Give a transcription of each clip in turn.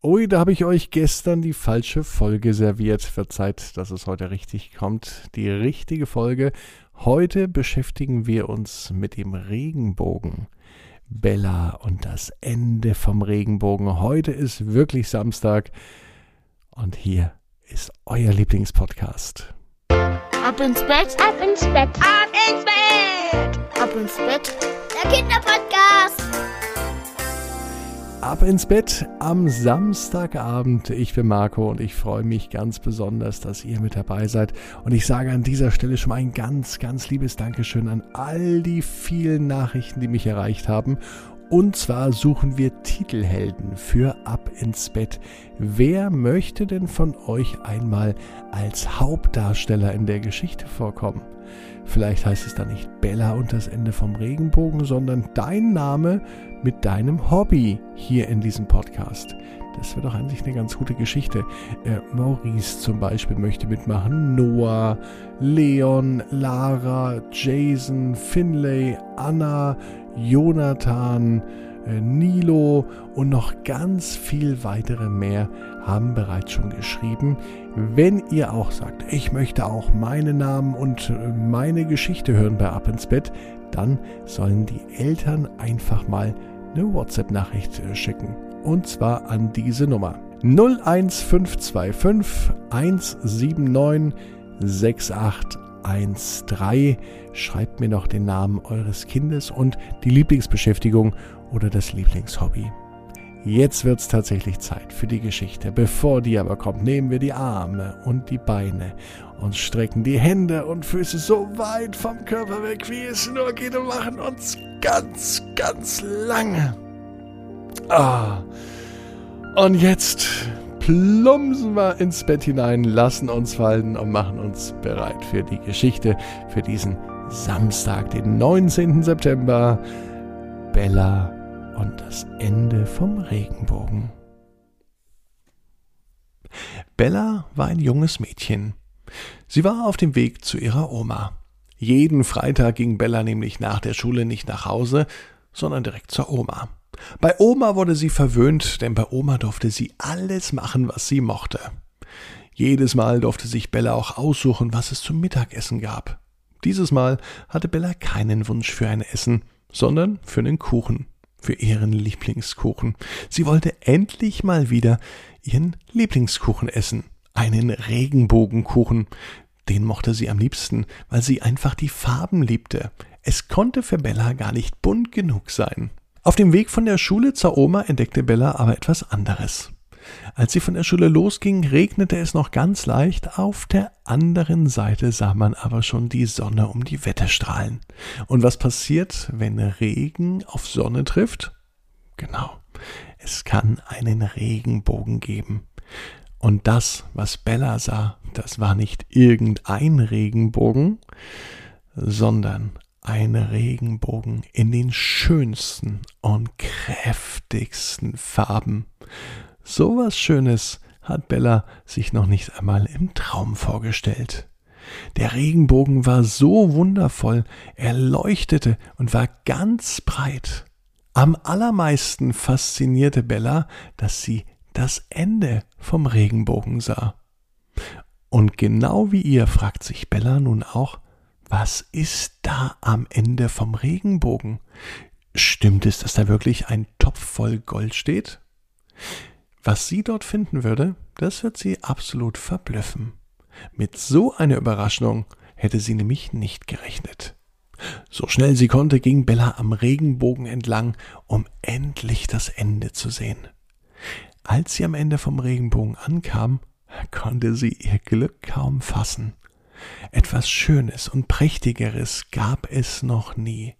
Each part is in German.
Ui, da habe ich euch gestern die falsche Folge serviert. Verzeiht, dass es heute richtig kommt. Die richtige Folge. Heute beschäftigen wir uns mit dem Regenbogen. Bella und das Ende vom Regenbogen. Heute ist wirklich Samstag und hier ist euer Lieblingspodcast. Ab ins Bett, ab ins Bett, ab ins Bett, ab ins Bett. Der Kinderpodcast. Ab ins Bett am Samstagabend. Ich bin Marco und ich freue mich ganz besonders, dass ihr mit dabei seid. Und ich sage an dieser Stelle schon mal ein ganz, ganz liebes Dankeschön an all die vielen Nachrichten, die mich erreicht haben. Und zwar suchen wir Titelhelden für Ab ins Bett. Wer möchte denn von euch einmal als Hauptdarsteller in der Geschichte vorkommen? Vielleicht heißt es dann nicht Bella und das Ende vom Regenbogen, sondern dein Name mit deinem Hobby hier in diesem Podcast. Das wäre doch eigentlich eine ganz gute Geschichte. Äh, Maurice zum Beispiel möchte mitmachen. Noah, Leon, Lara, Jason, Finlay, Anna, Jonathan, äh, Nilo und noch ganz viel weitere mehr haben bereits schon geschrieben. Wenn ihr auch sagt, ich möchte auch meinen Namen und äh, meine Geschichte hören bei Ab ins Bett, dann sollen die Eltern einfach mal eine WhatsApp-Nachricht äh, schicken. Und zwar an diese Nummer 01525 179 6813. Schreibt mir noch den Namen eures Kindes und die Lieblingsbeschäftigung oder das Lieblingshobby. Jetzt wird es tatsächlich Zeit für die Geschichte. Bevor die aber kommt, nehmen wir die Arme und die Beine und strecken die Hände und Füße so weit vom Körper weg, wie es nur geht und machen uns ganz, ganz lange. Ah. Und jetzt plumpsen wir ins Bett hinein, lassen uns fallen und machen uns bereit für die Geschichte, für diesen Samstag, den 19. September. Bella und das Ende vom Regenbogen. Bella war ein junges Mädchen. Sie war auf dem Weg zu ihrer Oma. Jeden Freitag ging Bella nämlich nach der Schule nicht nach Hause, sondern direkt zur Oma. Bei Oma wurde sie verwöhnt, denn bei Oma durfte sie alles machen, was sie mochte. Jedes Mal durfte sich Bella auch aussuchen, was es zum Mittagessen gab. Dieses Mal hatte Bella keinen Wunsch für ein Essen, sondern für einen Kuchen für ihren Lieblingskuchen. Sie wollte endlich mal wieder ihren Lieblingskuchen essen. Einen Regenbogenkuchen. Den mochte sie am liebsten, weil sie einfach die Farben liebte. Es konnte für Bella gar nicht bunt genug sein. Auf dem Weg von der Schule zur Oma entdeckte Bella aber etwas anderes. Als sie von der Schule losging, regnete es noch ganz leicht, auf der anderen Seite sah man aber schon die Sonne um die Wette strahlen. Und was passiert, wenn Regen auf Sonne trifft? Genau, es kann einen Regenbogen geben. Und das, was Bella sah, das war nicht irgendein Regenbogen, sondern ein Regenbogen in den schönsten und kräftigsten Farben. So was Schönes hat Bella sich noch nicht einmal im Traum vorgestellt. Der Regenbogen war so wundervoll, er leuchtete und war ganz breit. Am allermeisten faszinierte Bella, dass sie das Ende vom Regenbogen sah. Und genau wie ihr fragt sich Bella nun auch, was ist da am Ende vom Regenbogen? Stimmt es, dass da wirklich ein Topf voll Gold steht? Was sie dort finden würde, das wird sie absolut verblüffen. Mit so einer Überraschung hätte sie nämlich nicht gerechnet. So schnell sie konnte, ging Bella am Regenbogen entlang, um endlich das Ende zu sehen. Als sie am Ende vom Regenbogen ankam, konnte sie ihr Glück kaum fassen. Etwas Schönes und Prächtigeres gab es noch nie.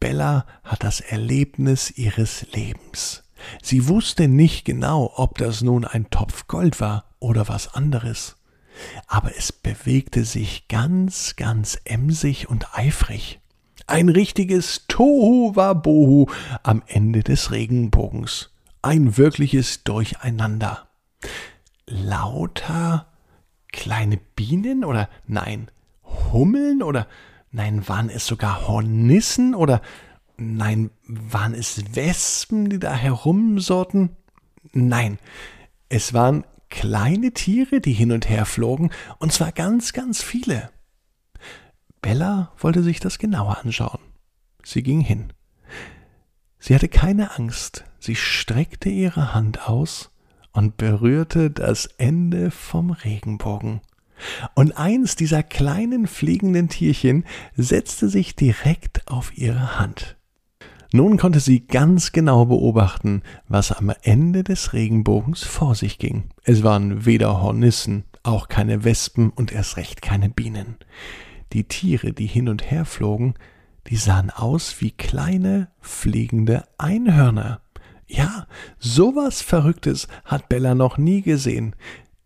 Bella hat das Erlebnis ihres Lebens. Sie wusste nicht genau, ob das nun ein Topf Gold war oder was anderes. Aber es bewegte sich ganz, ganz emsig und eifrig. Ein richtiges Tohu Wabohu am Ende des Regenbogens. Ein wirkliches Durcheinander. Lauter kleine Bienen oder nein, Hummeln oder nein, waren es sogar Hornissen oder Nein, waren es Wespen, die da herumsorten? Nein, es waren kleine Tiere, die hin und her flogen, und zwar ganz, ganz viele. Bella wollte sich das genauer anschauen. Sie ging hin. Sie hatte keine Angst, sie streckte ihre Hand aus und berührte das Ende vom Regenbogen. Und eins dieser kleinen fliegenden Tierchen setzte sich direkt auf ihre Hand. Nun konnte sie ganz genau beobachten, was am Ende des Regenbogens vor sich ging. Es waren weder Hornissen, auch keine Wespen und erst recht keine Bienen. Die Tiere, die hin und her flogen, die sahen aus wie kleine fliegende Einhörner. Ja, sowas Verrücktes hat Bella noch nie gesehen.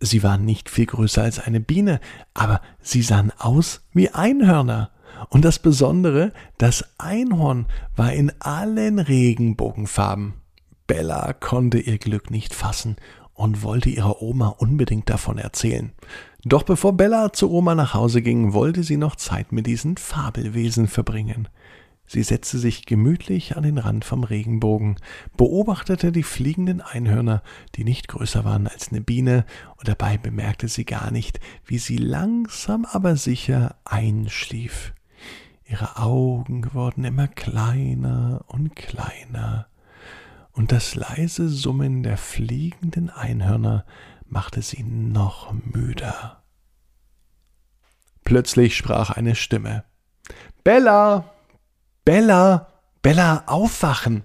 Sie waren nicht viel größer als eine Biene, aber sie sahen aus wie Einhörner. Und das Besondere, das Einhorn war in allen Regenbogenfarben. Bella konnte ihr Glück nicht fassen und wollte ihrer Oma unbedingt davon erzählen. Doch bevor Bella zu Oma nach Hause ging, wollte sie noch Zeit mit diesen Fabelwesen verbringen. Sie setzte sich gemütlich an den Rand vom Regenbogen, beobachtete die fliegenden Einhörner, die nicht größer waren als eine Biene, und dabei bemerkte sie gar nicht, wie sie langsam aber sicher einschlief. Ihre Augen wurden immer kleiner und kleiner, und das leise Summen der fliegenden Einhörner machte sie noch müder. Plötzlich sprach eine Stimme Bella. Bella, Bella, aufwachen!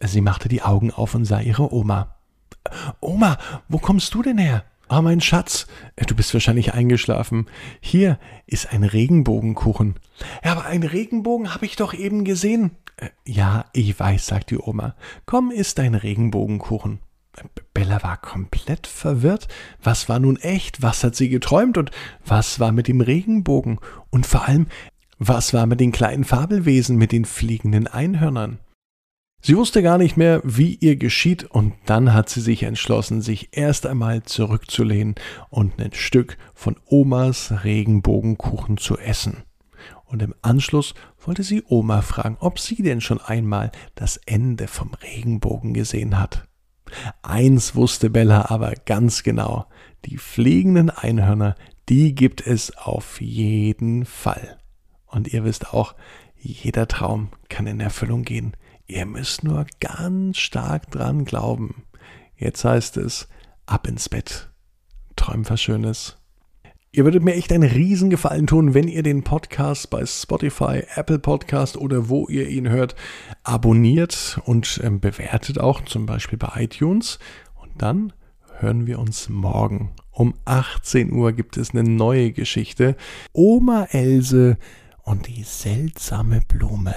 Sie machte die Augen auf und sah ihre Oma. Oma, wo kommst du denn her? Ah, mein Schatz, du bist wahrscheinlich eingeschlafen. Hier ist ein Regenbogenkuchen. Ja, aber einen Regenbogen habe ich doch eben gesehen. Äh, ja, ich weiß, sagt die Oma. Komm, isst dein Regenbogenkuchen. Bella war komplett verwirrt. Was war nun echt? Was hat sie geträumt? Und was war mit dem Regenbogen? Und vor allem, was war mit den kleinen Fabelwesen, mit den fliegenden Einhörnern? Sie wusste gar nicht mehr, wie ihr geschieht, und dann hat sie sich entschlossen, sich erst einmal zurückzulehnen und ein Stück von Omas Regenbogenkuchen zu essen. Und im Anschluss wollte sie Oma fragen, ob sie denn schon einmal das Ende vom Regenbogen gesehen hat. Eins wusste Bella aber ganz genau, die fliegenden Einhörner, die gibt es auf jeden Fall. Und ihr wisst auch, jeder Traum kann in Erfüllung gehen. Ihr müsst nur ganz stark dran glauben. Jetzt heißt es, ab ins Bett. Träumt was Schönes. Ihr würdet mir echt einen Riesengefallen tun, wenn ihr den Podcast bei Spotify, Apple Podcast oder wo ihr ihn hört, abonniert und ähm, bewertet auch, zum Beispiel bei iTunes. Und dann hören wir uns morgen. Um 18 Uhr gibt es eine neue Geschichte. Oma Else und die seltsame Blume.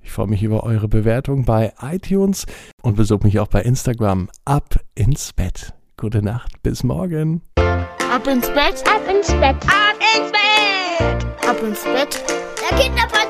Ich freue mich über eure Bewertung bei iTunes und besucht mich auch bei Instagram. Ab ins Bett. Gute Nacht, bis morgen. Ab ins Bett, Ab ins Bett. ab ins Bett, ab ins Bett. Der Kinderpodcast.